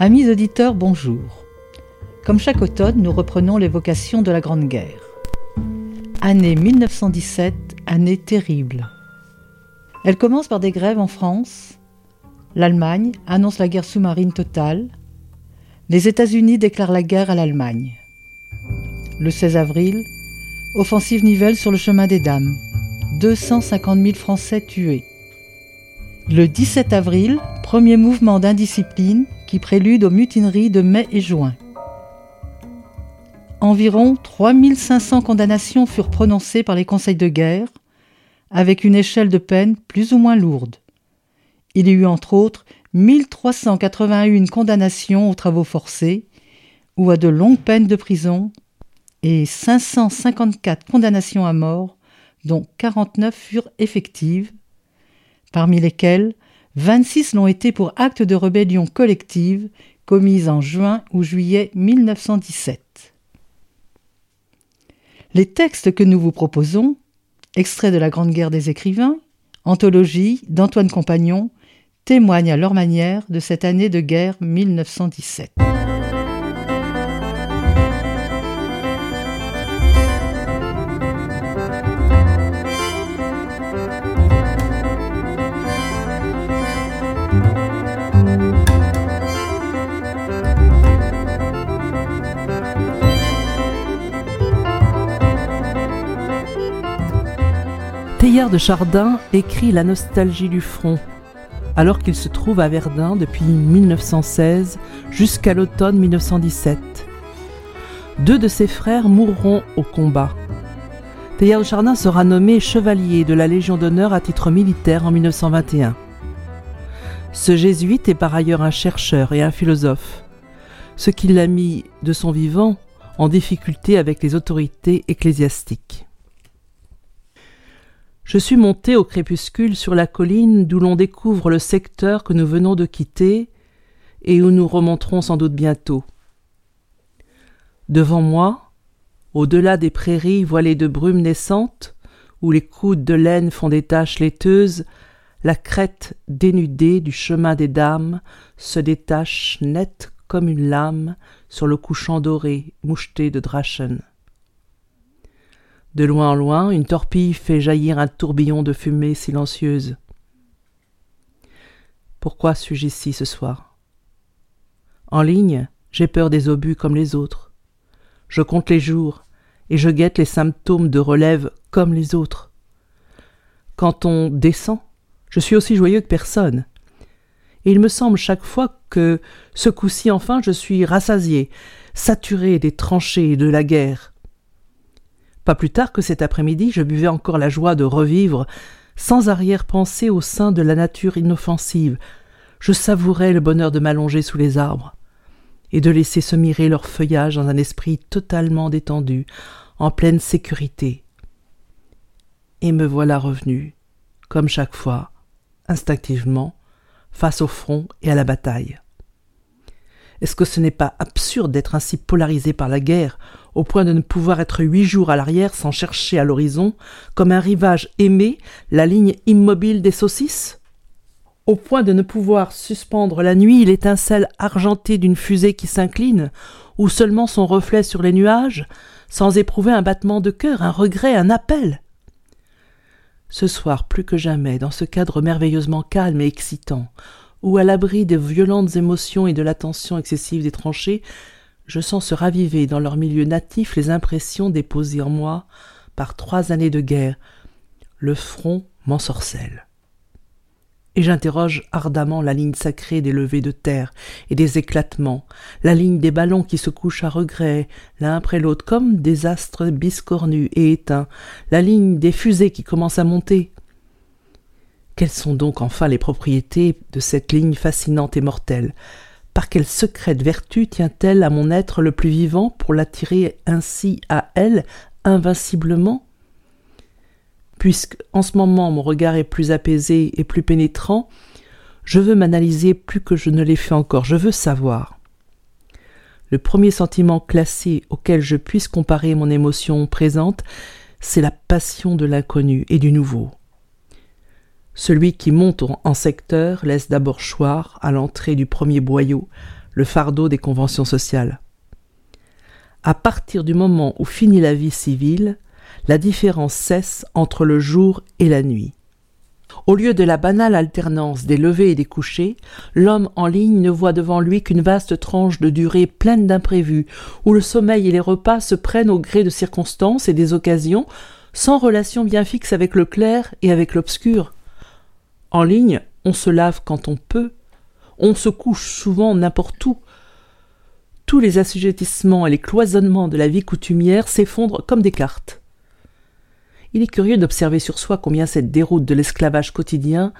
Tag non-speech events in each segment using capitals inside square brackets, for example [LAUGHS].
Amis auditeurs, bonjour. Comme chaque automne, nous reprenons l'évocation de la Grande Guerre. Année 1917, année terrible. Elle commence par des grèves en France. L'Allemagne annonce la guerre sous-marine totale. Les États-Unis déclarent la guerre à l'Allemagne. Le 16 avril, offensive Nivelle sur le chemin des Dames. 250 000 Français tués. Le 17 avril, premier mouvement d'indiscipline qui prélude aux mutineries de mai et juin. Environ 3500 condamnations furent prononcées par les conseils de guerre, avec une échelle de peine plus ou moins lourde. Il y eut entre autres 1381 condamnations aux travaux forcés ou à de longues peines de prison et 554 condamnations à mort, dont 49 furent effectives, parmi lesquelles 26 l'ont été pour actes de rébellion collective commis en juin ou juillet 1917. Les textes que nous vous proposons, extraits de la Grande Guerre des écrivains, anthologie d'Antoine Compagnon, témoignent à leur manière de cette année de guerre 1917. Teilhard de Chardin écrit La nostalgie du front, alors qu'il se trouve à Verdun depuis 1916 jusqu'à l'automne 1917. Deux de ses frères mourront au combat. Teilhard de Chardin sera nommé chevalier de la Légion d'honneur à titre militaire en 1921. Ce jésuite est par ailleurs un chercheur et un philosophe, ce qui l'a mis de son vivant en difficulté avec les autorités ecclésiastiques. Je suis monté au crépuscule sur la colline d'où l'on découvre le secteur que nous venons de quitter et où nous remonterons sans doute bientôt. Devant moi, au-delà des prairies voilées de brumes naissantes, où les coudes de laine font des taches laiteuses, la crête dénudée du chemin des dames se détache nette comme une lame sur le couchant doré moucheté de Drachen. De loin en loin, une torpille fait jaillir un tourbillon de fumée silencieuse. Pourquoi suis-je ici ce soir? En ligne, j'ai peur des obus comme les autres. Je compte les jours et je guette les symptômes de relève comme les autres. Quand on descend, je suis aussi joyeux que personne. Et il me semble chaque fois que, ce coup-ci enfin, je suis rassasié, saturé des tranchées et de la guerre. Pas plus tard que cet après-midi, je buvais encore la joie de revivre, sans arrière-pensée au sein de la nature inoffensive. Je savourais le bonheur de m'allonger sous les arbres et de laisser se mirer leur feuillage dans un esprit totalement détendu, en pleine sécurité. Et me voilà revenu, comme chaque fois, instinctivement, face au front et à la bataille. Est-ce que ce n'est pas absurde d'être ainsi polarisé par la guerre, au point de ne pouvoir être huit jours à l'arrière sans chercher à l'horizon, comme un rivage aimé, la ligne immobile des saucisses? Au point de ne pouvoir suspendre la nuit l'étincelle argentée d'une fusée qui s'incline, ou seulement son reflet sur les nuages, sans éprouver un battement de cœur, un regret, un appel? Ce soir, plus que jamais, dans ce cadre merveilleusement calme et excitant, où, à l'abri des violentes émotions et de l'attention excessive des tranchées, je sens se raviver dans leur milieu natif les impressions déposées en moi par trois années de guerre. Le front m'ensorcelle et j'interroge ardemment la ligne sacrée des levées de terre et des éclatements, la ligne des ballons qui se couchent à regret, l'un après l'autre, comme des astres biscornus et éteints, la ligne des fusées qui commencent à monter. Quelles sont donc enfin les propriétés de cette ligne fascinante et mortelle? Par quelle secrète vertu tient-elle à mon être le plus vivant pour l'attirer ainsi à elle, invinciblement? Puisque en ce moment mon regard est plus apaisé et plus pénétrant, je veux m'analyser plus que je ne l'ai fait encore, je veux savoir. Le premier sentiment classé auquel je puisse comparer mon émotion présente, c'est la passion de l'inconnu et du nouveau. Celui qui monte en secteur laisse d'abord choir, à l'entrée du premier boyau, le fardeau des conventions sociales. À partir du moment où finit la vie civile, la différence cesse entre le jour et la nuit. Au lieu de la banale alternance des levées et des couchers, l'homme en ligne ne voit devant lui qu'une vaste tranche de durée pleine d'imprévus, où le sommeil et les repas se prennent au gré de circonstances et des occasions, sans relation bien fixe avec le clair et avec l'obscur. En ligne, on se lave quand on peut, on se couche souvent n'importe où. Tous les assujettissements et les cloisonnements de la vie coutumière s'effondrent comme des cartes. Il est curieux d'observer sur soi combien cette déroute de l'esclavage quotidien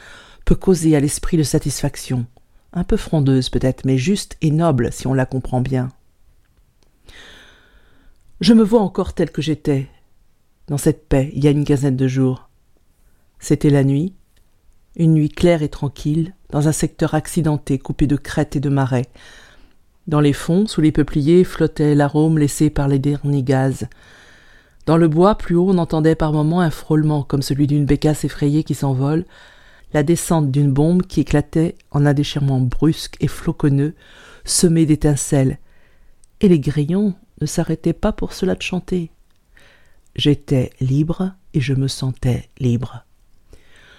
peut causer à l'esprit de satisfaction, un peu frondeuse peut-être, mais juste et noble si on la comprend bien. Je me vois encore tel que j'étais, dans cette paix, il y a une quinzaine de jours. C'était la nuit, une nuit claire et tranquille, dans un secteur accidenté coupé de crêtes et de marais. Dans les fonds, sous les peupliers, flottait l'arôme laissé par les derniers gaz, dans le bois, plus haut, on entendait par moments un frôlement comme celui d'une bécasse effrayée qui s'envole, la descente d'une bombe qui éclatait en un déchirement brusque et floconneux, semé d'étincelles. Et les grillons ne s'arrêtaient pas pour cela de chanter. J'étais libre et je me sentais libre.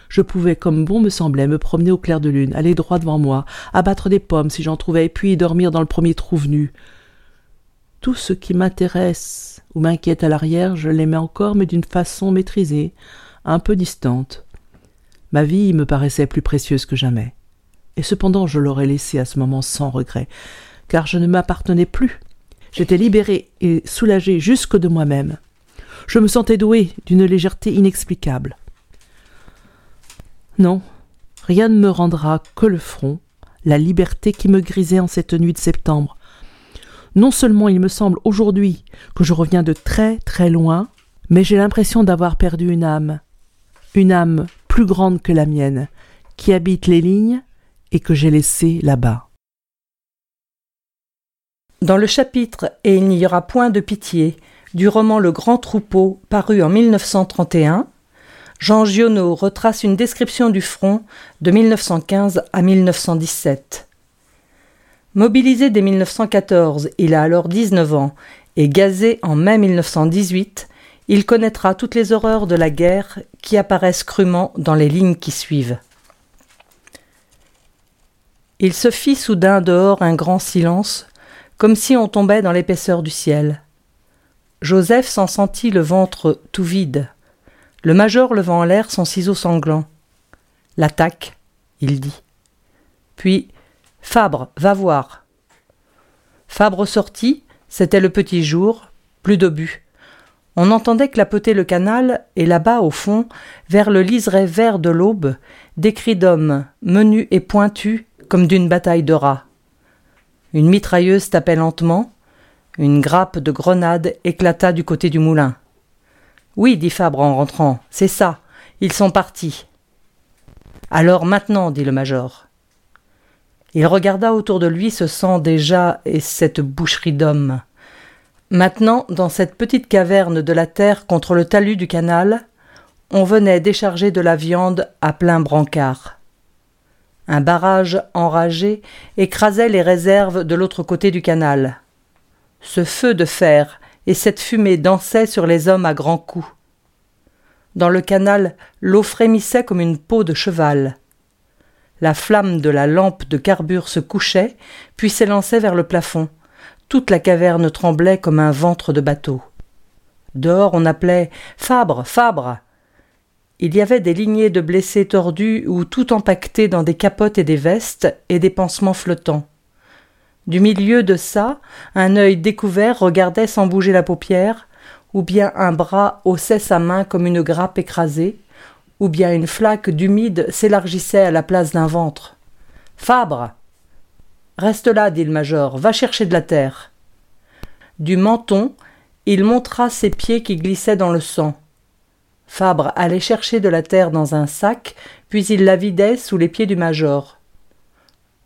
Je pouvais, comme bon me semblait, me promener au clair de lune, aller droit devant moi, abattre des pommes si j'en trouvais, puis dormir dans le premier trou venu. Tout ce qui m'intéresse ou m'inquiète à l'arrière, je l'aimais encore, mais d'une façon maîtrisée, un peu distante. Ma vie me paraissait plus précieuse que jamais. Et cependant je l'aurais laissée à ce moment sans regret, car je ne m'appartenais plus. J'étais libérée et soulagée jusque de moi-même. Je me sentais douée d'une légèreté inexplicable. Non, rien ne me rendra que le front, la liberté qui me grisait en cette nuit de septembre, non seulement il me semble aujourd'hui que je reviens de très très loin, mais j'ai l'impression d'avoir perdu une âme, une âme plus grande que la mienne, qui habite les lignes et que j'ai laissée là-bas. Dans le chapitre Et il n'y aura point de pitié du roman Le Grand Troupeau, paru en 1931, Jean Giono retrace une description du front de 1915 à 1917. Mobilisé dès 1914, il a alors 19 ans, et gazé en mai 1918, il connaîtra toutes les horreurs de la guerre qui apparaissent crûment dans les lignes qui suivent. Il se fit soudain dehors un grand silence, comme si on tombait dans l'épaisseur du ciel. Joseph s'en sentit le ventre tout vide. Le major levant en l'air son ciseau sanglant. L'attaque, il dit. Puis Fabre, va voir. Fabre sortit, c'était le petit jour, plus d'obus. On entendait clapoter le canal, et là-bas, au fond, vers le liseré vert de l'aube, des cris d'hommes, menus et pointus, comme d'une bataille de rats. Une mitrailleuse tapait lentement, une grappe de grenades éclata du côté du moulin. Oui, dit Fabre en rentrant, c'est ça, ils sont partis. Alors maintenant, dit le major. Il regarda autour de lui ce sang déjà et cette boucherie d'hommes. Maintenant, dans cette petite caverne de la terre contre le talus du canal, on venait décharger de la viande à plein brancard. Un barrage enragé écrasait les réserves de l'autre côté du canal. Ce feu de fer et cette fumée dansaient sur les hommes à grands coups. Dans le canal, l'eau frémissait comme une peau de cheval. La flamme de la lampe de carbure se couchait, puis s'élançait vers le plafond. Toute la caverne tremblait comme un ventre de bateau. Dehors, on appelait Fabre, Fabre. Il y avait des lignées de blessés tordus ou tout empaquetés dans des capotes et des vestes et des pansements flottants. Du milieu de ça, un œil découvert regardait sans bouger la paupière, ou bien un bras haussait sa main comme une grappe écrasée, ou bien une flaque d'humide s'élargissait à la place d'un ventre. Fabre Reste là, dit le major, va chercher de la terre. Du menton, il montra ses pieds qui glissaient dans le sang. Fabre allait chercher de la terre dans un sac, puis il la vidait sous les pieds du major.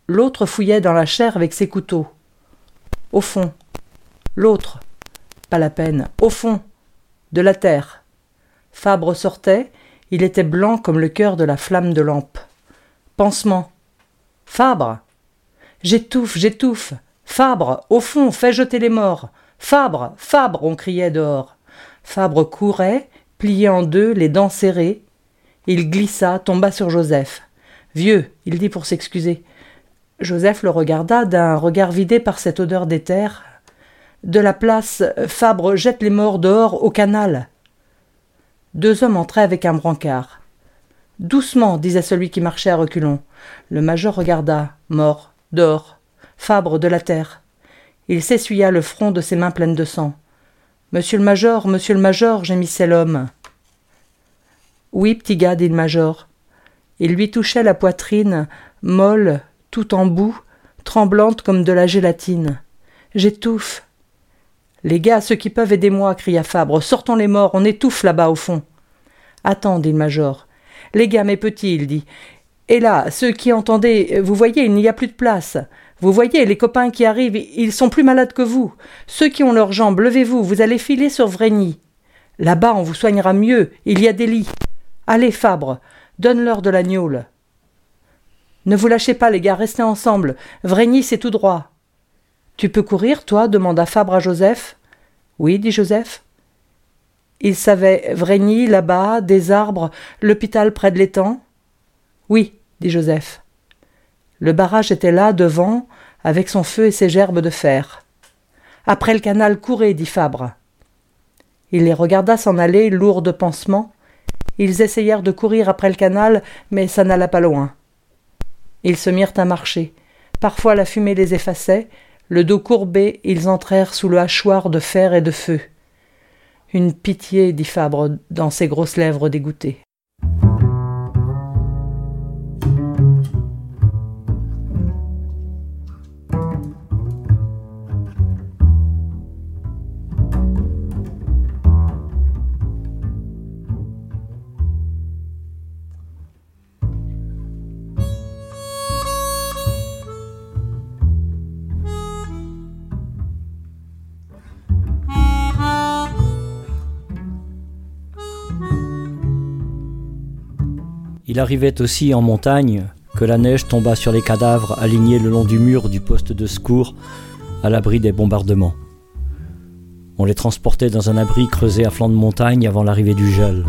L'autre fouillait dans la chair avec ses couteaux. Au fond. L'autre. Pas la peine. Au fond. De la terre. Fabre sortait, il était blanc comme le cœur de la flamme de lampe. Pansement. Fabre. J'étouffe, j'étouffe. Fabre, au fond, fais jeter les morts. Fabre, Fabre, on criait dehors. Fabre courait, plié en deux, les dents serrées. Il glissa, tomba sur Joseph. Vieux, il dit pour s'excuser. Joseph le regarda d'un regard vidé par cette odeur d'éther. De la place, Fabre jette les morts dehors au canal. Deux hommes entraient avec un brancard. Doucement, disait celui qui marchait à reculons. Le major regarda, mort, dehors, Fabre de la terre. Il s'essuya le front de ses mains pleines de sang. Monsieur le major, monsieur le major, gémissait l'homme. Oui, petit gars, dit le major. Il lui touchait la poitrine, molle, tout en boue, tremblante comme de la gélatine. J'étouffe. Les gars, ceux qui peuvent, aidez-moi, cria Fabre. Sortons les morts, on étouffe là-bas au fond. Attends, dit le major. Les gars, mes petits, il dit. Et là, ceux qui entendez, vous voyez, il n'y a plus de place. Vous voyez, les copains qui arrivent, ils sont plus malades que vous. Ceux qui ont leurs jambes, levez-vous, vous allez filer sur Vrigny. Là-bas, on vous soignera mieux, il y a des lits. Allez, Fabre, donne-leur de la gnôle. Ne vous lâchez pas, les gars, restez ensemble. Vrigny, c'est tout droit. Tu peux courir, toi demanda Fabre à Joseph. Oui, dit Joseph. Il savait Vrigny, là-bas, des arbres, l'hôpital près de l'étang. Oui, dit Joseph. Le barrage était là, devant, avec son feu et ses gerbes de fer. Après le canal, courez, dit Fabre. Il les regarda s'en aller, lourds de pansements. Ils essayèrent de courir après le canal, mais ça n'alla pas loin. Ils se mirent à marcher. Parfois la fumée les effaçait, le dos courbé, ils entrèrent sous le hachoir de fer et de feu. Une pitié, dit Fabre dans ses grosses lèvres dégoûtées. Il arrivait aussi en montagne que la neige tomba sur les cadavres alignés le long du mur du poste de secours à l'abri des bombardements. On les transportait dans un abri creusé à flanc de montagne avant l'arrivée du gel.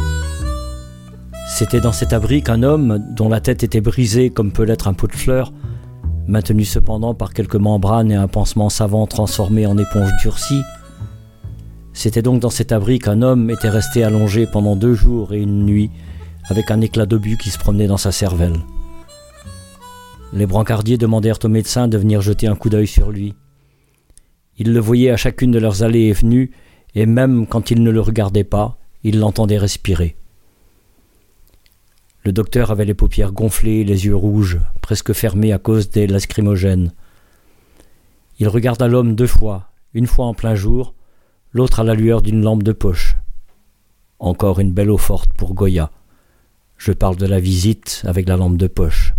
C'était dans cet abri qu'un homme, dont la tête était brisée comme peut l'être un pot de fleurs, maintenu cependant par quelques membranes et un pansement savant transformé en éponge durcie, c'était donc dans cet abri qu'un homme était resté allongé pendant deux jours et une nuit avec un éclat d'obus qui se promenait dans sa cervelle. Les brancardiers demandèrent au médecin de venir jeter un coup d'œil sur lui. Ils le voyaient à chacune de leurs allées et venues, et même quand ils ne le regardaient pas, ils l'entendaient respirer. Le docteur avait les paupières gonflées, les yeux rouges, presque fermés à cause des lacrymogènes. Il regarda l'homme deux fois, une fois en plein jour, l'autre à la lueur d'une lampe de poche. Encore une belle eau forte pour Goya. Je parle de la visite avec la lampe de poche.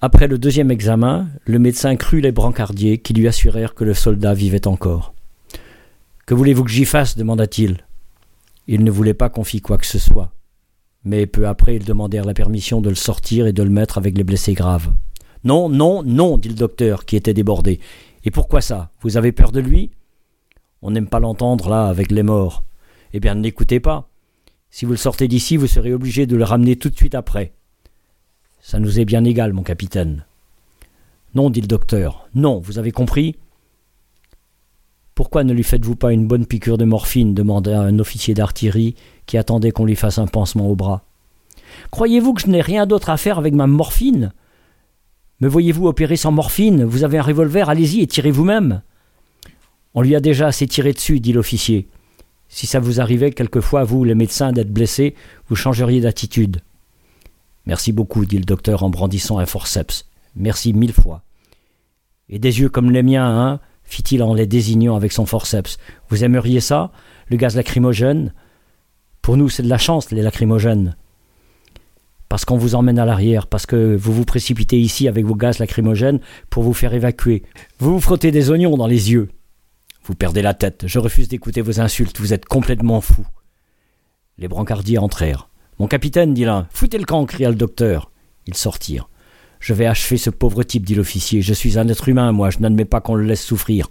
Après le deuxième examen, le médecin crut les brancardiers qui lui assurèrent que le soldat vivait encore. Que voulez-vous que j'y fasse demanda-t-il. Il ne voulait pas qu'on fît quoi que ce soit. Mais peu après, ils demandèrent la permission de le sortir et de le mettre avec les blessés graves. Non, non, non, dit le docteur, qui était débordé. Et pourquoi ça? Vous avez peur de lui? On n'aime pas l'entendre là, avec les morts. Eh bien, n'écoutez pas. Si vous le sortez d'ici, vous serez obligé de le ramener tout de suite après. Ça nous est bien égal, mon capitaine. Non, dit le docteur. Non, vous avez compris? Pourquoi ne lui faites-vous pas une bonne piqûre de morphine? demanda un officier d'artillerie qui attendait qu'on lui fasse un pansement au bras. Croyez-vous que je n'ai rien d'autre à faire avec ma morphine? Me voyez-vous opérer sans morphine? Vous avez un revolver, allez-y et tirez vous-même. On lui a déjà assez tiré dessus, dit l'officier. Si ça vous arrivait quelquefois, vous, les médecins, d'être blessés, vous changeriez d'attitude. Merci beaucoup, dit le docteur en brandissant un forceps. Merci mille fois. Et des yeux comme les miens, hein fit-il en les désignant avec son forceps. Vous aimeriez ça Le gaz lacrymogène? Pour nous, c'est de la chance, les lacrymogènes. Parce qu'on vous emmène à l'arrière, parce que vous vous précipitez ici avec vos gaz lacrymogènes pour vous faire évacuer. Vous vous frottez des oignons dans les yeux. Vous perdez la tête, je refuse d'écouter vos insultes, vous êtes complètement fou. Les brancardiers entrèrent. Mon capitaine, dit l'un, foutez le camp, cria le docteur. Ils sortirent. Je vais achever ce pauvre type, dit l'officier. Je suis un être humain, moi, je n'admets pas qu'on le laisse souffrir.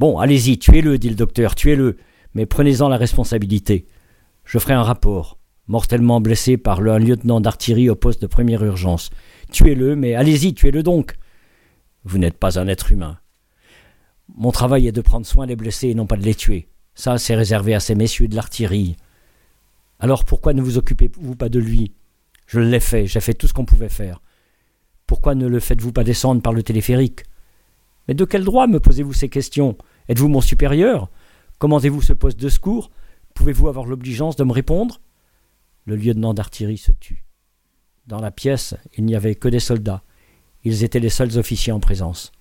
Bon, allez-y, tuez-le, dit le docteur, tuez-le, mais prenez-en la responsabilité. Je ferai un rapport. Mortellement blessé par un lieutenant d'artillerie au poste de première urgence. Tuez-le, mais allez-y, tuez-le donc. Vous n'êtes pas un être humain. Mon travail est de prendre soin des blessés et non pas de les tuer. Ça, c'est réservé à ces messieurs de l'artillerie. Alors pourquoi ne vous occupez-vous pas de lui? Je l'ai fait, j'ai fait tout ce qu'on pouvait faire. Pourquoi ne le faites-vous pas descendre par le téléphérique? Mais de quel droit me posez-vous ces questions? Êtes-vous mon supérieur? Commandez-vous ce poste de secours? Pouvez-vous avoir l'obligeance de me répondre? Le lieutenant d'artillerie se tut. Dans la pièce, il n'y avait que des soldats. Ils étaient les seuls officiers en présence.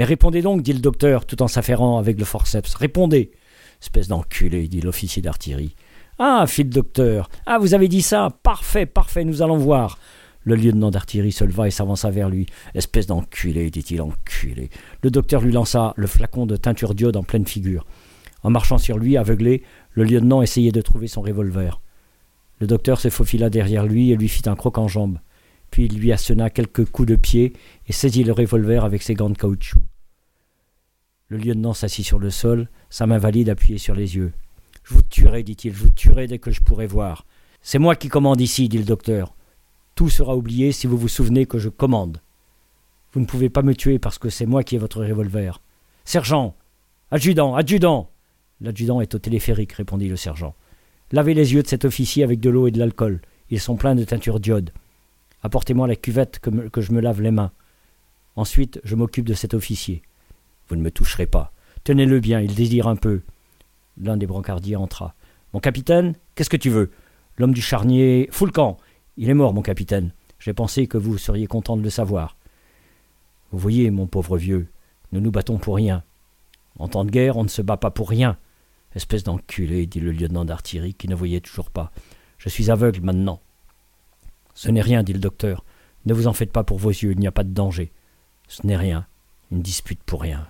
Mais répondez donc, dit le docteur, tout en s'affairant avec le forceps. Répondez. Espèce d'enculé, dit l'officier d'artillerie. Ah, fit le docteur. Ah, vous avez dit ça. Parfait, parfait, nous allons voir. Le lieutenant d'artillerie se leva et s'avança vers lui. Espèce d'enculé, dit-il, enculé. Le docteur lui lança le flacon de teinture d'iode en pleine figure. En marchant sur lui, aveuglé, le lieutenant essayait de trouver son revolver. Le docteur se faufila derrière lui et lui fit un croc en jambe. Puis il lui assena quelques coups de pied et saisit le revolver avec ses gants de caoutchouc. Le lieutenant s'assit sur le sol, sa main valide appuyée sur les yeux. Je vous tuerai, dit-il, je vous tuerai dès que je pourrai voir. C'est moi qui commande ici, dit le docteur. Tout sera oublié si vous vous souvenez que je commande. Vous ne pouvez pas me tuer parce que c'est moi qui ai votre revolver. Sergent Adjudant Adjudant L'adjudant est au téléphérique, répondit le sergent. Lavez les yeux de cet officier avec de l'eau et de l'alcool. Ils sont pleins de teinture d'iode. Apportez-moi la cuvette que, que je me lave les mains. Ensuite, je m'occupe de cet officier. Vous ne me toucherez pas. Tenez-le bien, il désire un peu. L'un des brancardiers entra. Mon capitaine, qu'est-ce que tu veux? L'homme du charnier. Foulcan Il est mort, mon capitaine. J'ai pensé que vous seriez content de le savoir. Vous voyez, mon pauvre vieux, nous nous battons pour rien. En temps de guerre, on ne se bat pas pour rien. Espèce d'enculé, dit le lieutenant d'artillerie qui ne voyait toujours pas. Je suis aveugle maintenant. Ce n'est rien, dit le docteur. Ne vous en faites pas pour vos yeux, il n'y a pas de danger. Ce n'est rien. Une dispute pour rien.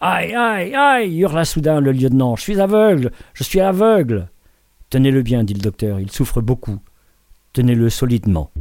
Aïe, aïe, aïe hurla soudain le lieutenant. Je suis aveugle, je suis aveugle. Tenez-le bien, dit le docteur, il souffre beaucoup. Tenez-le solidement.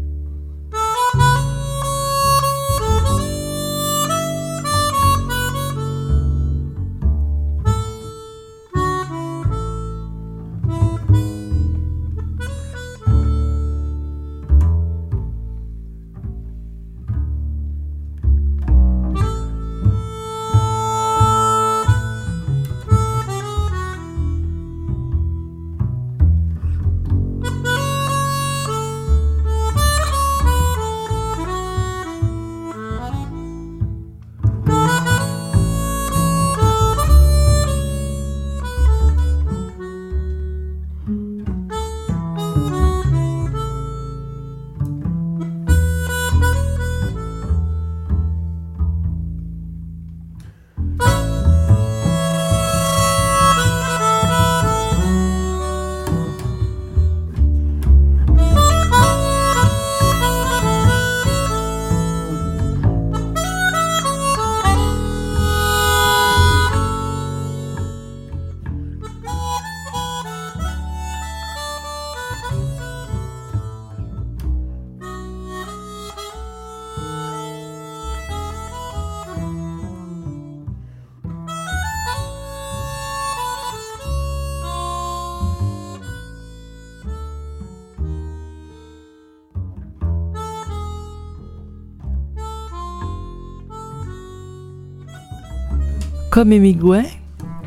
Comme Hemingway,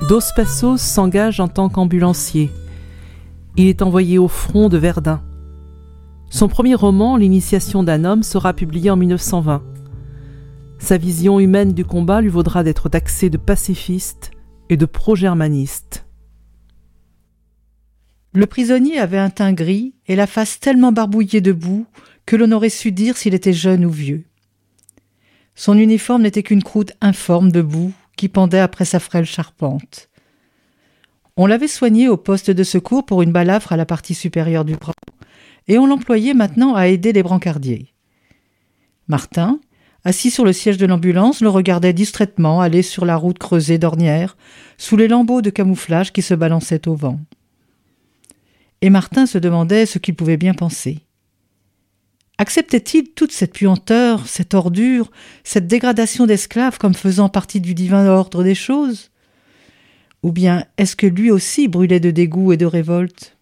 Dos Passos s'engage en tant qu'ambulancier. Il est envoyé au front de Verdun. Son premier roman, L'initiation d'un homme, sera publié en 1920. Sa vision humaine du combat lui vaudra d'être taxé de pacifiste et de pro-germaniste. Le prisonnier avait un teint gris et la face tellement barbouillée de boue que l'on aurait su dire s'il était jeune ou vieux. Son uniforme n'était qu'une croûte informe de boue qui pendait après sa frêle charpente. On l'avait soigné au poste de secours pour une balafre à la partie supérieure du bras, et on l'employait maintenant à aider les brancardiers. Martin, assis sur le siège de l'ambulance, le regardait distraitement aller sur la route creusée d'ornières, sous les lambeaux de camouflage qui se balançaient au vent. Et Martin se demandait ce qu'il pouvait bien penser. Acceptait-il toute cette puanteur, cette ordure, cette dégradation d'esclaves comme faisant partie du divin ordre des choses? Ou bien est-ce que lui aussi brûlait de dégoût et de révolte?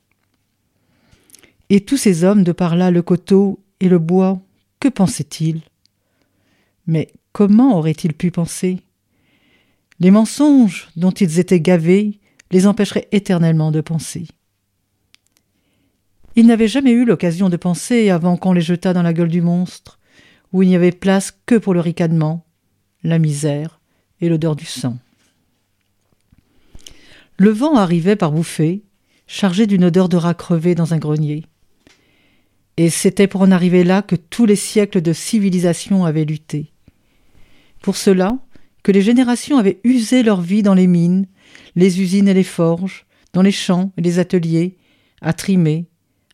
Et tous ces hommes de par là, le coteau et le bois, que pensaient-ils? Mais comment auraient-ils pu penser? Les mensonges dont ils étaient gavés les empêcheraient éternellement de penser. Il n'avait jamais eu l'occasion de penser avant qu'on les jetât dans la gueule du monstre, où il n'y avait place que pour le ricanement, la misère et l'odeur du sang. Le vent arrivait par bouffées, chargé d'une odeur de rat crevé dans un grenier. Et c'était pour en arriver là que tous les siècles de civilisation avaient lutté. Pour cela, que les générations avaient usé leur vie dans les mines, les usines et les forges, dans les champs et les ateliers, à trimer,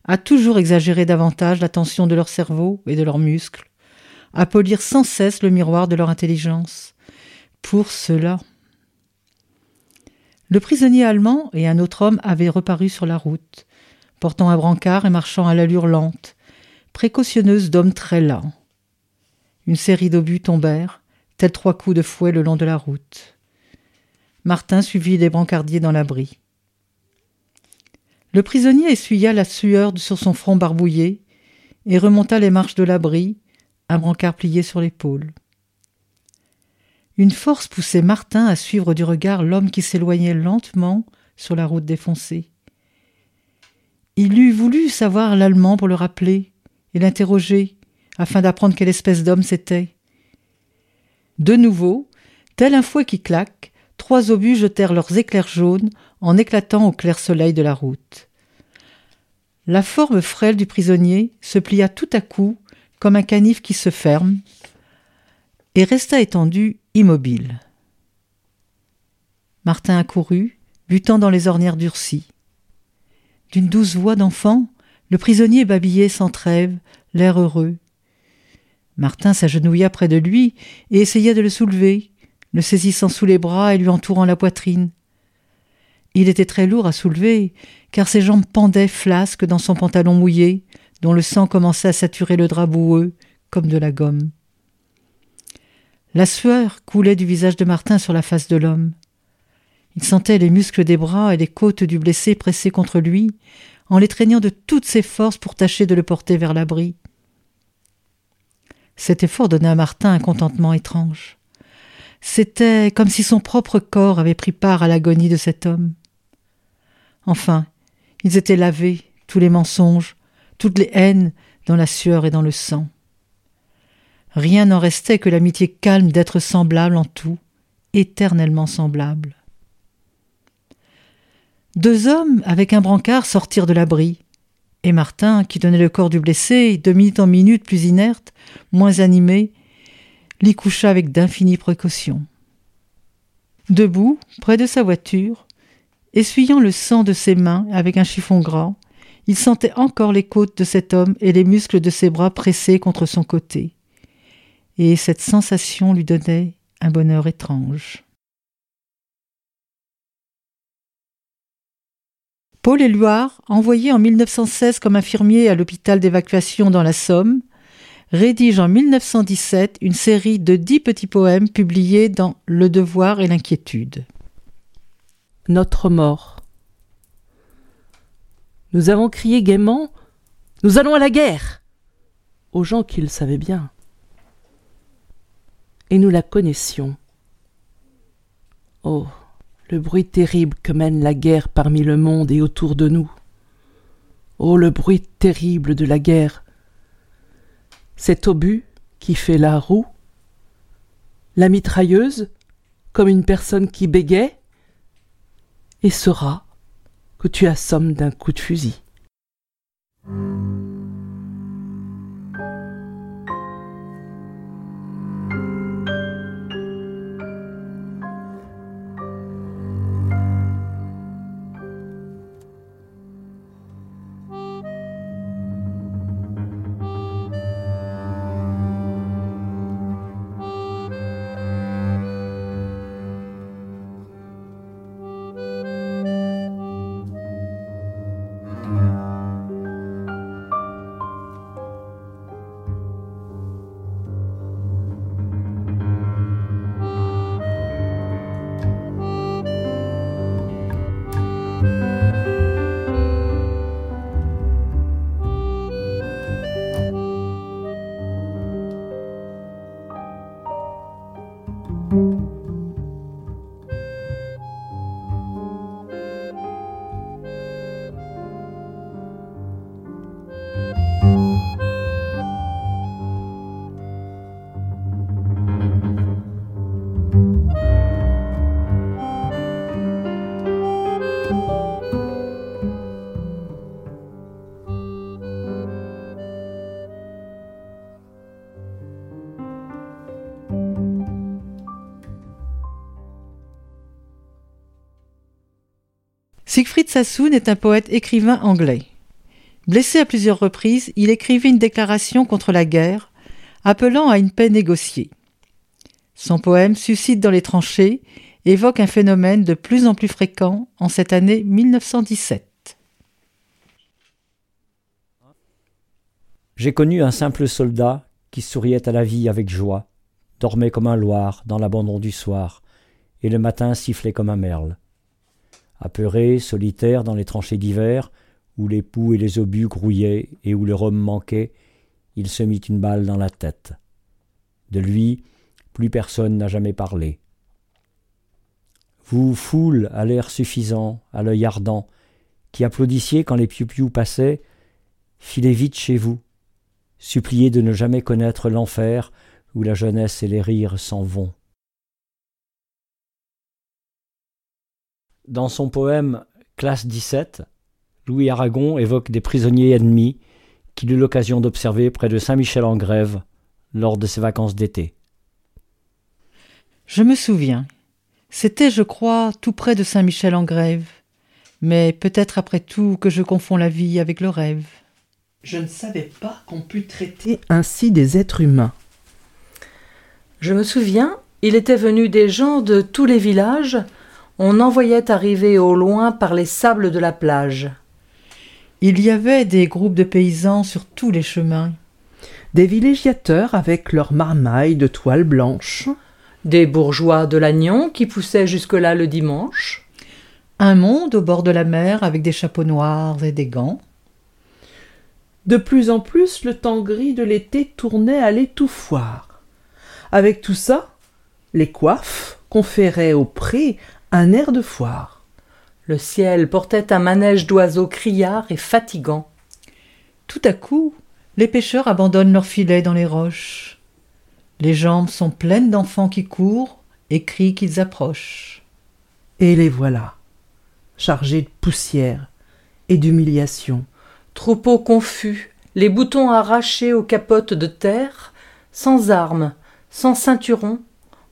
à toujours exagérer davantage la tension de leur cerveau et de leurs muscles, à polir sans cesse le miroir de leur intelligence. Pour cela. Le prisonnier allemand et un autre homme avaient reparu sur la route, portant un brancard et marchant à l'allure lente, précautionneuse d'hommes très lents. Une série d'obus tombèrent, tels trois coups de fouet le long de la route. Martin suivit les brancardiers dans l'abri. Le prisonnier essuya la sueur sur son front barbouillé et remonta les marches de l'abri, un brancard plié sur l'épaule. Une force poussait Martin à suivre du regard l'homme qui s'éloignait lentement sur la route défoncée. Il eût voulu savoir l'allemand pour le rappeler et l'interroger, afin d'apprendre quelle espèce d'homme c'était. De nouveau, tel un fouet qui claque, trois obus jetèrent leurs éclairs jaunes en éclatant au clair soleil de la route. La forme frêle du prisonnier se plia tout à coup comme un canif qui se ferme et resta étendu immobile. Martin accourut, butant dans les ornières durcies. D'une douce voix d'enfant, le prisonnier babillait sans trêve, l'air heureux. Martin s'agenouilla près de lui et essaya de le soulever, le saisissant sous les bras et lui entourant la poitrine. Il était très lourd à soulever, car ses jambes pendaient flasques dans son pantalon mouillé, dont le sang commençait à saturer le drap boueux, comme de la gomme. La sueur coulait du visage de Martin sur la face de l'homme. Il sentait les muscles des bras et les côtes du blessé pressés contre lui, en les de toutes ses forces pour tâcher de le porter vers l'abri. Cet effort donnait à Martin un contentement étrange. C'était comme si son propre corps avait pris part à l'agonie de cet homme. Enfin, ils étaient lavés, tous les mensonges, toutes les haines, dans la sueur et dans le sang. Rien n'en restait que l'amitié calme d'être semblable en tout, éternellement semblable. Deux hommes avec un brancard sortirent de l'abri, et Martin, qui tenait le corps du blessé, de minute en minute plus inerte, moins animé, l'y coucha avec d'infinies précautions. Debout, près de sa voiture, Essuyant le sang de ses mains avec un chiffon gras, il sentait encore les côtes de cet homme et les muscles de ses bras pressés contre son côté. Et cette sensation lui donnait un bonheur étrange. Paul Éluard, envoyé en 1916 comme infirmier à l'hôpital d'évacuation dans la Somme, rédige en 1917 une série de dix petits poèmes publiés dans Le Devoir et l'Inquiétude notre mort. Nous avons crié gaiement Nous allons à la guerre aux gens qui le savaient bien. Et nous la connaissions. Oh, le bruit terrible que mène la guerre parmi le monde et autour de nous. Oh, le bruit terrible de la guerre. Cet obus qui fait la roue, la mitrailleuse, comme une personne qui bégait, et ce rat que tu assommes d'un coup de fusil. Siegfried Sassoon est un poète écrivain anglais. Blessé à plusieurs reprises, il écrivit une déclaration contre la guerre, appelant à une paix négociée. Son poème Suscite dans les tranchées évoque un phénomène de plus en plus fréquent en cette année 1917. J'ai connu un simple soldat qui souriait à la vie avec joie, dormait comme un loir dans l'abandon du soir, et le matin sifflait comme un merle. Apeuré, solitaire dans les tranchées d'hiver, où les poux et les obus grouillaient et où le rhum manquait, il se mit une balle dans la tête. De lui, plus personne n'a jamais parlé. Vous, foule à l'air suffisant, à l'œil ardent, qui applaudissiez quand les piou passaient, filez vite chez vous, suppliez de ne jamais connaître l'enfer où la jeunesse et les rires s'en vont. Dans son poème Classe 17, Louis Aragon évoque des prisonniers ennemis qu'il eut l'occasion d'observer près de Saint-Michel-en-Grève lors de ses vacances d'été. Je me souviens. C'était, je crois, tout près de Saint-Michel-en-Grève. Mais peut-être après tout que je confonds la vie avec le rêve. Je ne savais pas qu'on pût traiter ainsi des êtres humains. Je me souviens, il était venu des gens de tous les villages on en voyait arriver au loin par les sables de la plage. Il y avait des groupes de paysans sur tous les chemins. Des villégiateurs avec leurs marmailles de toile blanche. Des bourgeois de l'Agnon qui poussaient jusque-là le dimanche. Un monde au bord de la mer avec des chapeaux noirs et des gants. De plus en plus, le temps gris de l'été tournait à l'étouffoir. Avec tout ça, les coiffes conféraient au pré un air de foire. Le ciel portait un manège d'oiseaux criards et fatigants. Tout à coup, les pêcheurs abandonnent leurs filets dans les roches. Les jambes sont pleines d'enfants qui courent et crient qu'ils approchent. Et les voilà, chargés de poussière et d'humiliation. Troupeaux confus, les boutons arrachés aux capotes de terre, sans armes, sans ceinturon,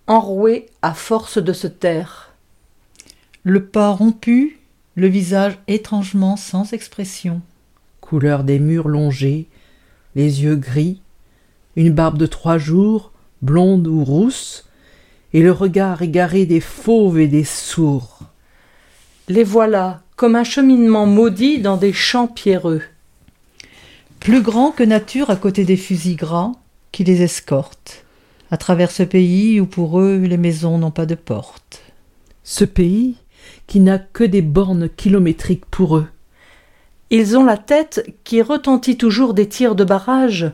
enroués à force de se taire le pas rompu, le visage étrangement sans expression. Couleur des murs longés, les yeux gris, une barbe de trois jours, blonde ou rousse, et le regard égaré des fauves et des sourds. Les voilà comme un cheminement maudit dans des champs pierreux. Plus grand que nature à côté des fusils gras qui les escortent, à travers ce pays où pour eux les maisons n'ont pas de porte. Ce pays qui n'a que des bornes kilométriques pour eux. Ils ont la tête qui retentit toujours des tirs de barrage,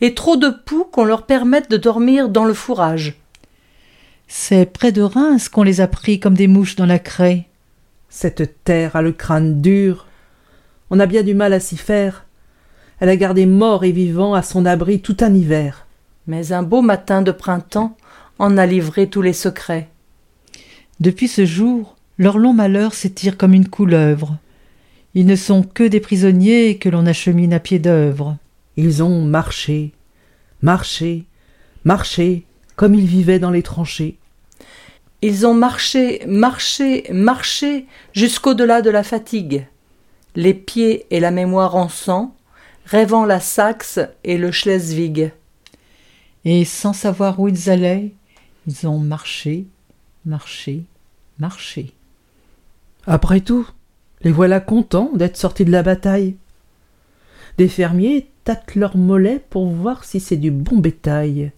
et trop de poux qu'on leur permette de dormir dans le fourrage. C'est près de Reims qu'on les a pris comme des mouches dans la craie. Cette terre a le crâne dur. On a bien du mal à s'y faire. Elle a gardé mort et vivant à son abri tout un hiver. Mais un beau matin de printemps en a livré tous les secrets. Depuis ce jour, leur long malheur s'étire comme une couleuvre. Ils ne sont que des prisonniers que l'on achemine à pied d'œuvre. Ils ont marché, marché, marché, comme ils vivaient dans les tranchées. Ils ont marché, marché, marché jusqu'au-delà de la fatigue, les pieds et la mémoire en sang, rêvant la Saxe et le Schleswig. Et sans savoir où ils allaient, ils ont marché, marché, marché. Après tout, les voilà contents d'être sortis de la bataille. Des fermiers tâtent leurs mollets pour voir si c'est du bon bétail.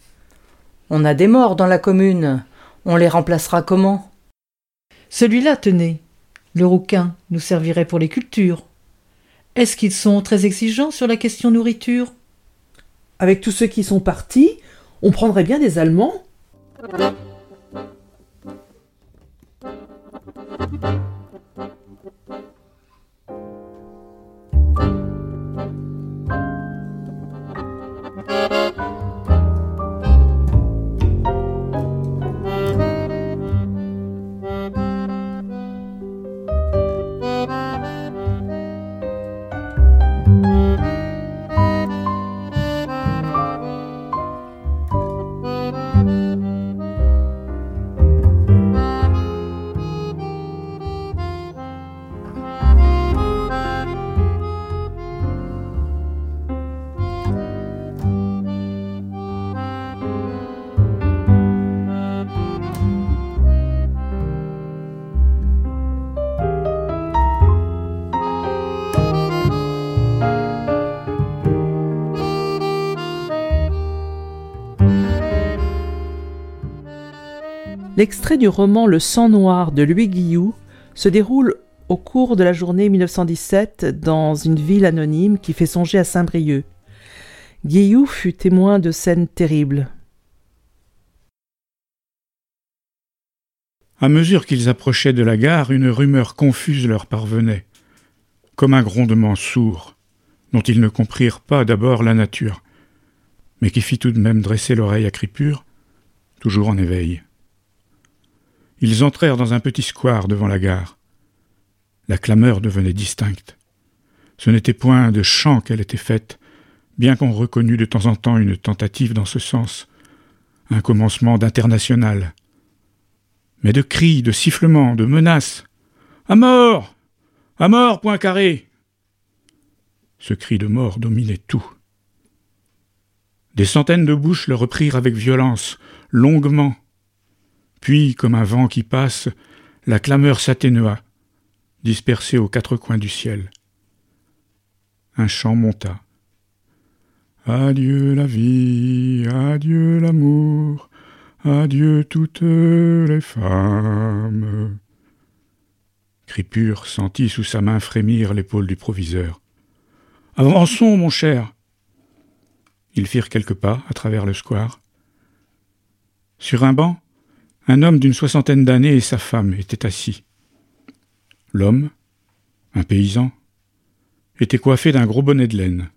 On a des morts dans la commune. On les remplacera comment? Celui-là, tenez. Le rouquin nous servirait pour les cultures. Est-ce qu'ils sont très exigeants sur la question nourriture? Avec tous ceux qui sont partis, on prendrait bien des Allemands L'extrait du roman Le sang noir de Louis Guillou se déroule au cours de la journée 1917 dans une ville anonyme qui fait songer à Saint-Brieuc. Guillou fut témoin de scènes terribles. À mesure qu'ils approchaient de la gare, une rumeur confuse leur parvenait, comme un grondement sourd, dont ils ne comprirent pas d'abord la nature, mais qui fit tout de même dresser l'oreille à Cripure, toujours en éveil. Ils entrèrent dans un petit square devant la gare. La clameur devenait distincte. Ce n'était point de chant qu'elle était faite, bien qu'on reconnût de temps en temps une tentative dans ce sens, un commencement d'international, mais de cris, de sifflements, de menaces. À mort À mort, point carré Ce cri de mort dominait tout. Des centaines de bouches le reprirent avec violence, longuement, puis, comme un vent qui passe, la clameur s'atténua, dispersée aux quatre coins du ciel. Un chant monta. Adieu la vie, adieu l'amour, adieu toutes les femmes. Cripure sentit sous sa main frémir l'épaule du proviseur. Avançons, mon cher. Ils firent quelques pas à travers le square. Sur un banc, un homme d'une soixantaine d'années et sa femme étaient assis. L'homme, un paysan, était coiffé d'un gros bonnet de laine.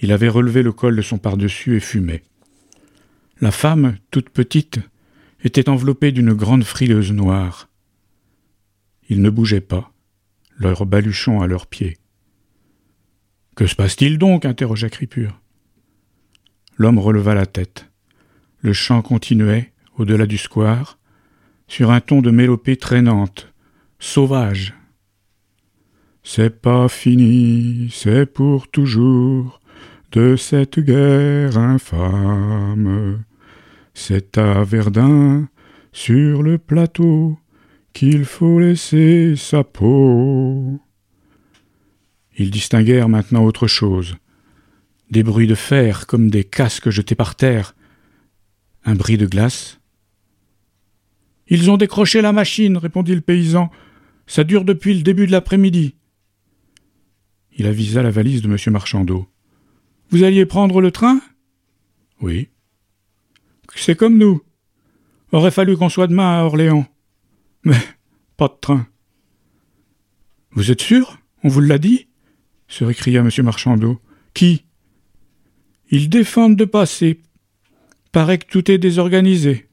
Il avait relevé le col de son pardessus et fumait. La femme, toute petite, était enveloppée d'une grande frileuse noire. Ils ne bougeaient pas, leur baluchon à leurs pieds. Que se passe-t-il donc? interrogea Cripure. L'homme releva la tête. Le chant continuait, au-delà du square, sur un ton de mélopée traînante, sauvage. C'est pas fini, c'est pour toujours, de cette guerre infâme. C'est à Verdun, sur le plateau, qu'il faut laisser sa peau. Ils distinguèrent maintenant autre chose. Des bruits de fer comme des casques jetés par terre, un bris de glace, ils ont décroché la machine, répondit le paysan. Ça dure depuis le début de l'après-midi. Il avisa la valise de M. Marchandeau. Vous alliez prendre le train? Oui. C'est comme nous. Aurait fallu qu'on soit demain à Orléans. Mais pas de train. Vous êtes sûr? On vous l'a dit? se récria M. Marchandeau. Qui? Ils défendent de passer. Paraît que tout est désorganisé.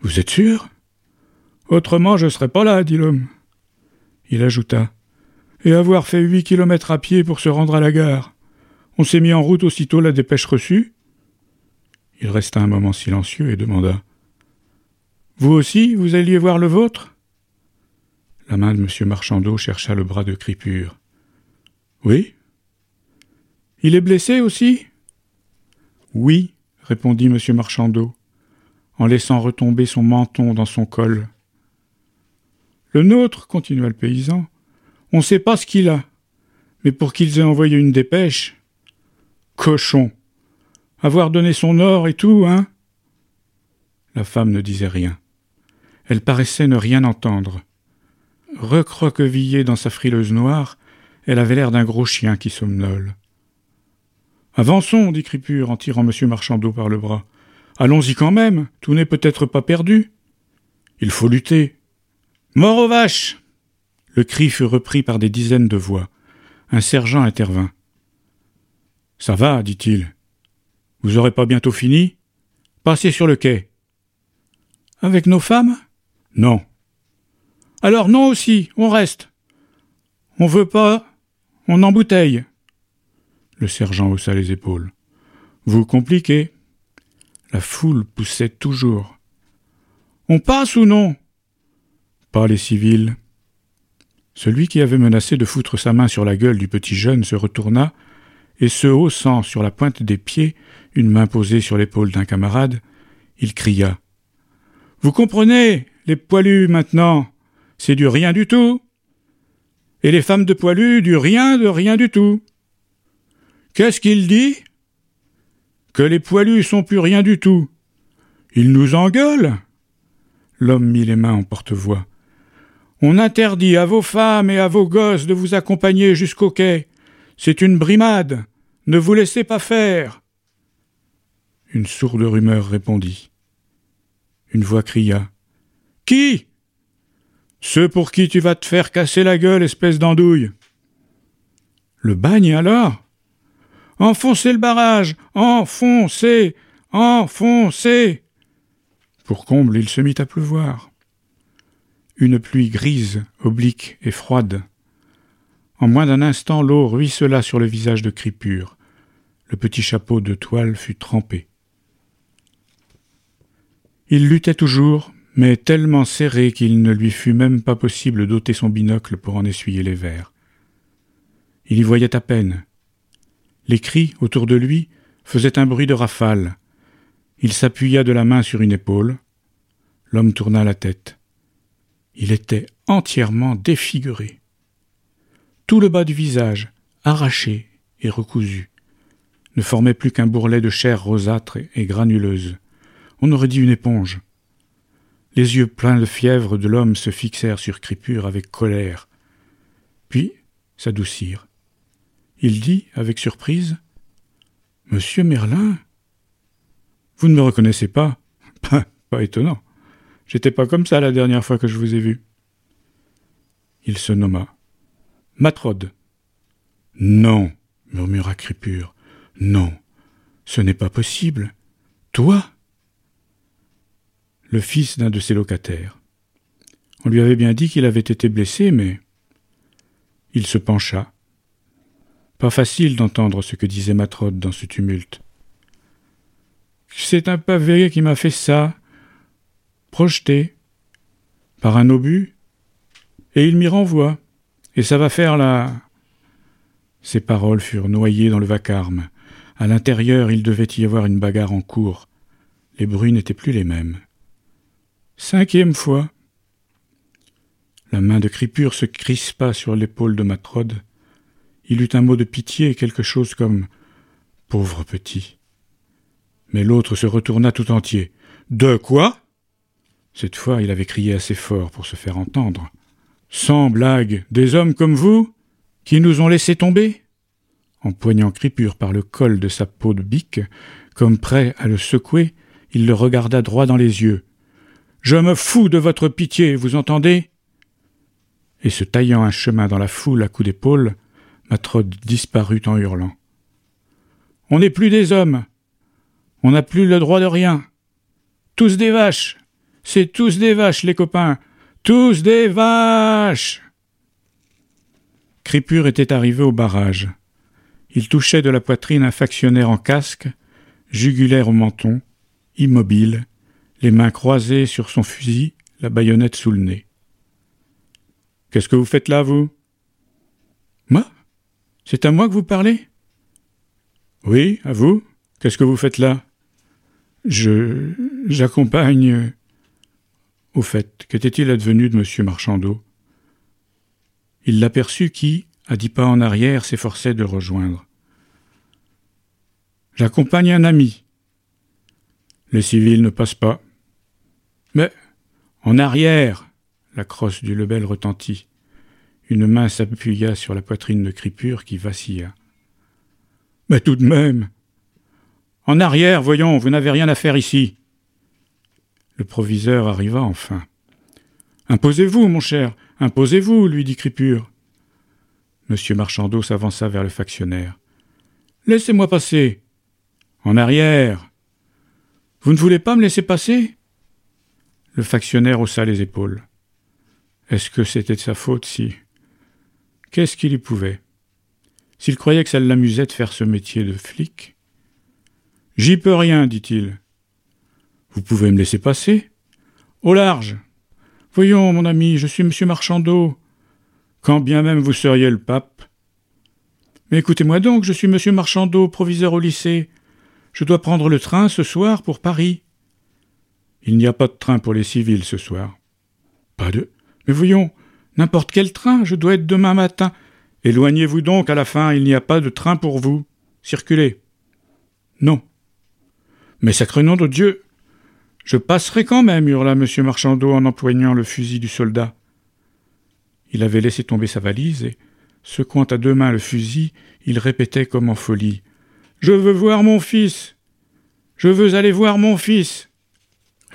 Vous êtes sûr? Autrement, je ne serais pas là, dit l'homme. Il ajouta. Et avoir fait huit kilomètres à pied pour se rendre à la gare. On s'est mis en route aussitôt la dépêche reçue. Il resta un moment silencieux et demanda. Vous aussi, vous alliez voir le vôtre? La main de M. Marchandeau chercha le bras de Cripure. Oui. Il est blessé aussi? Oui, répondit M. Marchandeau, en laissant retomber son menton dans son col. Le nôtre, continua le paysan, on ne sait pas ce qu'il a, mais pour qu'ils aient envoyé une dépêche. Cochon Avoir donné son or et tout, hein La femme ne disait rien. Elle paraissait ne rien entendre. Recroquevillée dans sa frileuse noire, elle avait l'air d'un gros chien qui somnole. Avançons, dit Cripure en tirant M. Marchandeau par le bras. Allons-y quand même, tout n'est peut-être pas perdu. Il faut lutter. Mort aux vaches Le cri fut repris par des dizaines de voix. Un sergent intervint. Ça va, dit-il. Vous aurez pas bientôt fini? Passez sur le quai. Avec nos femmes? Non. Alors non aussi, on reste. On veut pas, on embouteille. Le sergent haussa les épaules. Vous compliquez. La foule poussait toujours. On passe ou non? Pas les civils. Celui qui avait menacé de foutre sa main sur la gueule du petit jeune se retourna et se haussant sur la pointe des pieds, une main posée sur l'épaule d'un camarade, il cria. Vous comprenez, les poilus maintenant, c'est du rien du tout. Et les femmes de poilus du rien de rien du tout. Qu'est-ce qu'il dit? Que les poilus sont plus rien du tout. Il nous engueule L'homme mit les mains en porte-voix. On interdit à vos femmes et à vos gosses de vous accompagner jusqu'au quai. C'est une brimade. Ne vous laissez pas faire. Une sourde rumeur répondit. Une voix cria. Qui? Ceux pour qui tu vas te faire casser la gueule, espèce d'andouille. Le bagne alors? Enfoncez le barrage Enfoncez Enfoncez Pour comble, il se mit à pleuvoir. Une pluie grise, oblique et froide. En moins d'un instant, l'eau ruissela sur le visage de Cripure. Le petit chapeau de toile fut trempé. Il luttait toujours, mais tellement serré qu'il ne lui fut même pas possible d'ôter son binocle pour en essuyer les verres. Il y voyait à peine. Les cris autour de lui faisaient un bruit de rafale. Il s'appuya de la main sur une épaule. L'homme tourna la tête. Il était entièrement défiguré. Tout le bas du visage, arraché et recousu, ne formait plus qu'un bourrelet de chair rosâtre et granuleuse. On aurait dit une éponge. Les yeux pleins de fièvre de l'homme se fixèrent sur Cripure avec colère, puis s'adoucirent. Il dit, avec surprise Monsieur Merlin Vous ne me reconnaissez [LAUGHS] pas Pas, étonnant. J'étais pas comme ça la dernière fois que je vous ai vu. Il se nomma. Matrode. Non, murmura Cripure. Non, ce n'est pas possible. Toi Le fils d'un de ses locataires. On lui avait bien dit qu'il avait été blessé, mais. Il se pencha, pas facile d'entendre ce que disait Matrode dans ce tumulte. C'est un pavé qui m'a fait ça, projeté, par un obus, et il m'y renvoie, et ça va faire la. Ses paroles furent noyées dans le vacarme. À l'intérieur, il devait y avoir une bagarre en cours. Les bruits n'étaient plus les mêmes. Cinquième fois. La main de Cripure se crispa sur l'épaule de Matrode, il eut un mot de pitié, quelque chose comme Pauvre petit. Mais l'autre se retourna tout entier. De quoi? Cette fois, il avait crié assez fort pour se faire entendre. Sans blague, des hommes comme vous Qui nous ont laissé tomber Empoignant Cripure par le col de sa peau de bique, comme prêt à le secouer, il le regarda droit dans les yeux. Je me fous de votre pitié, vous entendez? Et se taillant un chemin dans la foule à coups d'épaule, Matrode disparut en hurlant. On n'est plus des hommes. On n'a plus le droit de rien. Tous des vaches. C'est tous des vaches, les copains. Tous des vaches. Cripure était arrivé au barrage. Il touchait de la poitrine un factionnaire en casque, jugulaire au menton, immobile, les mains croisées sur son fusil, la baïonnette sous le nez. Qu'est-ce que vous faites là, vous Moi? C'est à moi que vous parlez? Oui, à vous Qu'est-ce que vous faites là? Je. j'accompagne. Au fait, qu'était-il advenu de M. Marchandeau il l'aperçut qui, à dix pas en arrière, s'efforçait de rejoindre. J'accompagne un ami. Les civils ne passent pas. Mais, en arrière, la crosse du Lebel retentit. Une main s'appuya sur la poitrine de Cripure qui vacilla. Mais tout de même. En arrière, voyons, vous n'avez rien à faire ici. Le proviseur arriva enfin. Imposez-vous, mon cher, Imposez-vous, lui dit Cripure. Monsieur Marchandeau s'avança vers le factionnaire. Laissez-moi passer. En arrière. Vous ne voulez pas me laisser passer? Le factionnaire haussa les épaules. Est-ce que c'était de sa faute si. Qu'est-ce qu'il y pouvait? S'il croyait que ça l'amusait de faire ce métier de flic? J'y peux rien, dit-il. Vous pouvez me laisser passer? Au large Voyons, mon ami, je suis M. Marchandeau. Quand bien même vous seriez le pape. Mais écoutez-moi donc, je suis M. Marchandeau, proviseur au lycée. Je dois prendre le train ce soir pour Paris. Il n'y a pas de train pour les civils ce soir. Pas de. Mais voyons, n'importe quel train, je dois être demain matin. Éloignez-vous donc à la fin, il n'y a pas de train pour vous. Circulez. Non. Mais sacré nom de Dieu, je passerai quand même, hurla M. Marchandeau en empoignant le fusil du soldat. Il avait laissé tomber sa valise et, secouant à deux mains le fusil, il répétait comme en folie. Je veux voir mon fils. Je veux aller voir mon fils.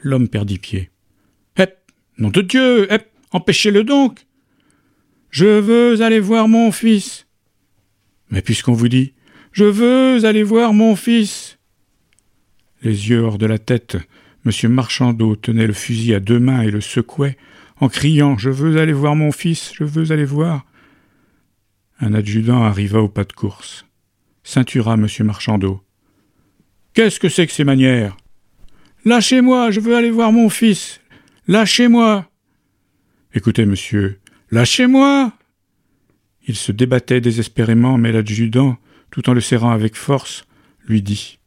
L'homme perdit pied. Hep. Nom de Dieu. Hep. Empêchez-le donc. Je veux aller voir mon fils. Mais puisqu'on vous dit Je veux aller voir mon fils. Les yeux hors de la tête, M. Marchandeau tenait le fusil à deux mains et le secouait, en criant Je veux aller voir mon fils, je veux aller voir. Un adjudant arriva au pas de course, ceintura M. Marchandeau. Qu'est-ce que c'est que ces manières? Lâchez-moi, je veux aller voir mon fils. Lâchez-moi. Écoutez, monsieur, lâchez-moi. Il se débattait désespérément, mais l'adjudant, tout en le serrant avec force, lui dit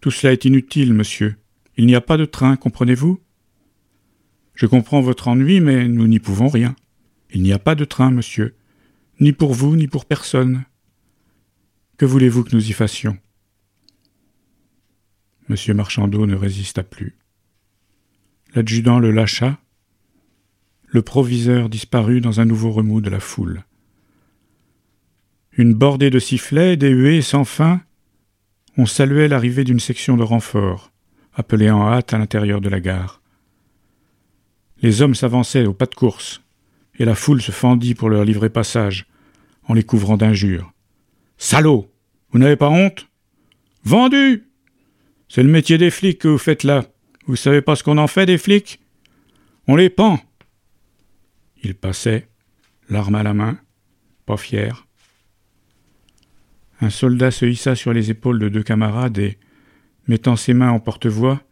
Tout cela est inutile, monsieur. Il n'y a pas de train, comprenez-vous? Je comprends votre ennui, mais nous n'y pouvons rien. Il n'y a pas de train, monsieur, ni pour vous, ni pour personne. Que voulez-vous que nous y fassions? Monsieur Marchandeau ne résista plus. L'adjudant le lâcha. Le proviseur disparut dans un nouveau remous de la foule. Une bordée de sifflets, des huées sans fin, on saluait l'arrivée d'une section de renfort appelés en hâte à l'intérieur de la gare. Les hommes s'avançaient au pas de course, et la foule se fendit pour leur livrer passage, en les couvrant d'injures. Salauds Vous n'avez pas honte Vendus C'est le métier des flics que vous faites là. Vous savez pas ce qu'on en fait des flics? On les pend Ils passaient, l'arme à la main, pas fiers. Un soldat se hissa sur les épaules de deux camarades et, Mettant ses mains en porte-voix,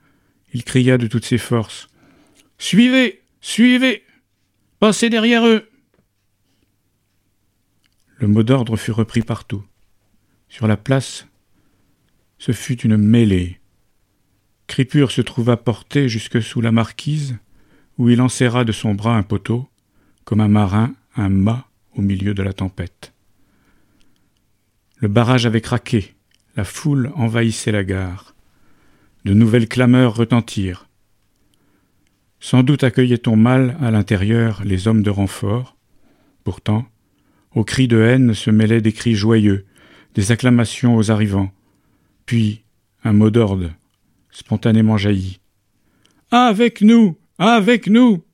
il cria de toutes ses forces. Suivez. Suivez. Passez derrière eux. Le mot d'ordre fut repris partout. Sur la place, ce fut une mêlée. Cripure se trouva porté jusque sous la marquise, où il enserra de son bras un poteau, comme un marin un mât au milieu de la tempête. Le barrage avait craqué, la foule envahissait la gare. De nouvelles clameurs retentirent. Sans doute accueillait-on mal à l'intérieur les hommes de renfort. Pourtant, aux cris de haine se mêlaient des cris joyeux, des acclamations aux arrivants, puis un mot d'ordre, spontanément jaillit. Avec nous. Avec nous.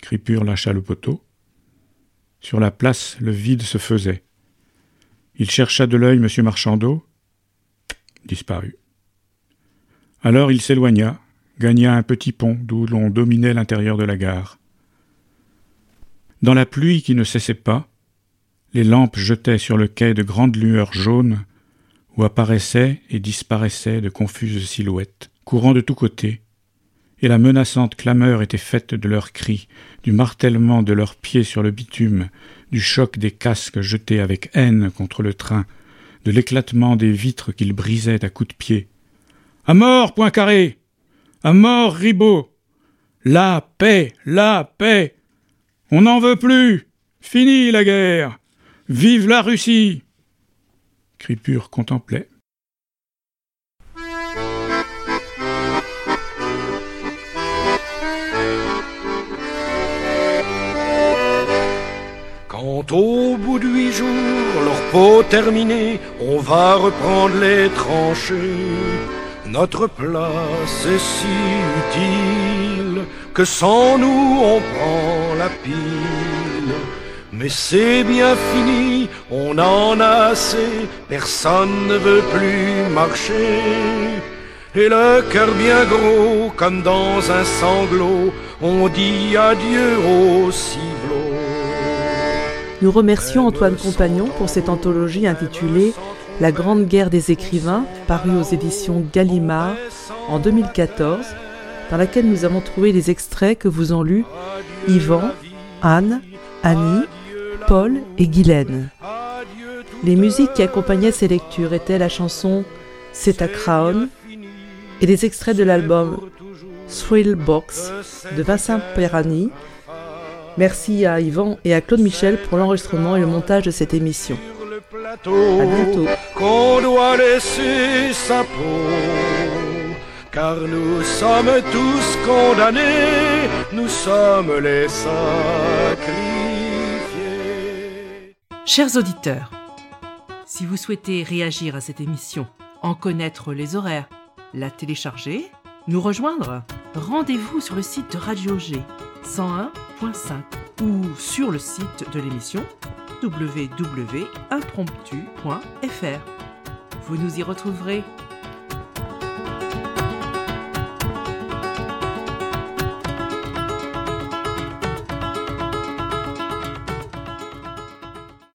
Cripure lâcha le poteau. Sur la place, le vide se faisait. Il chercha de l'œil M. Marchandeau. Disparut. Alors il s'éloigna, gagna un petit pont d'où l'on dominait l'intérieur de la gare. Dans la pluie qui ne cessait pas, les lampes jetaient sur le quai de grandes lueurs jaunes où apparaissaient et disparaissaient de confuses silhouettes, courant de tous côtés, et la menaçante clameur était faite de leurs cris, du martèlement de leurs pieds sur le bitume, du choc des casques jetés avec haine contre le train, de l'éclatement des vitres qu'ils brisaient à coups de pied. À mort, Poincaré À mort, Ribot La paix La paix! On n'en veut plus! Fini la guerre! Vive la Russie! Cripure contemplait. Quand au bout de huit jours, leur peau terminée, on va reprendre les tranchées. Notre place est si utile que sans nous on prend la pile. Mais c'est bien fini, on en a assez, personne ne veut plus marcher. Et le cœur bien gros, comme dans un sanglot, on dit adieu au ciblot. Nous remercions Antoine Compagnon pour cette anthologie intitulée La Grande Guerre des écrivains, parue aux éditions Gallimard en 2014, dans laquelle nous avons trouvé les extraits que vous ont lus Yvan, Anne, Annie, Paul et Guylaine. Les musiques qui accompagnaient ces lectures étaient la chanson C'est à Crown et des extraits de l'album Thrill Box de Vincent Perani. Merci à Yvan et à Claude Michel pour l'enregistrement et le montage de cette émission. À bientôt. Qu'on doit laisser sa peau, car nous sommes tous condamnés, nous sommes les sacrifiés. Chers auditeurs, si vous souhaitez réagir à cette émission, en connaître les horaires, la télécharger, nous rejoindre, rendez-vous sur le site de Radio G 101.5 ou sur le site de l'émission www.impromptu.fr. Vous nous y retrouverez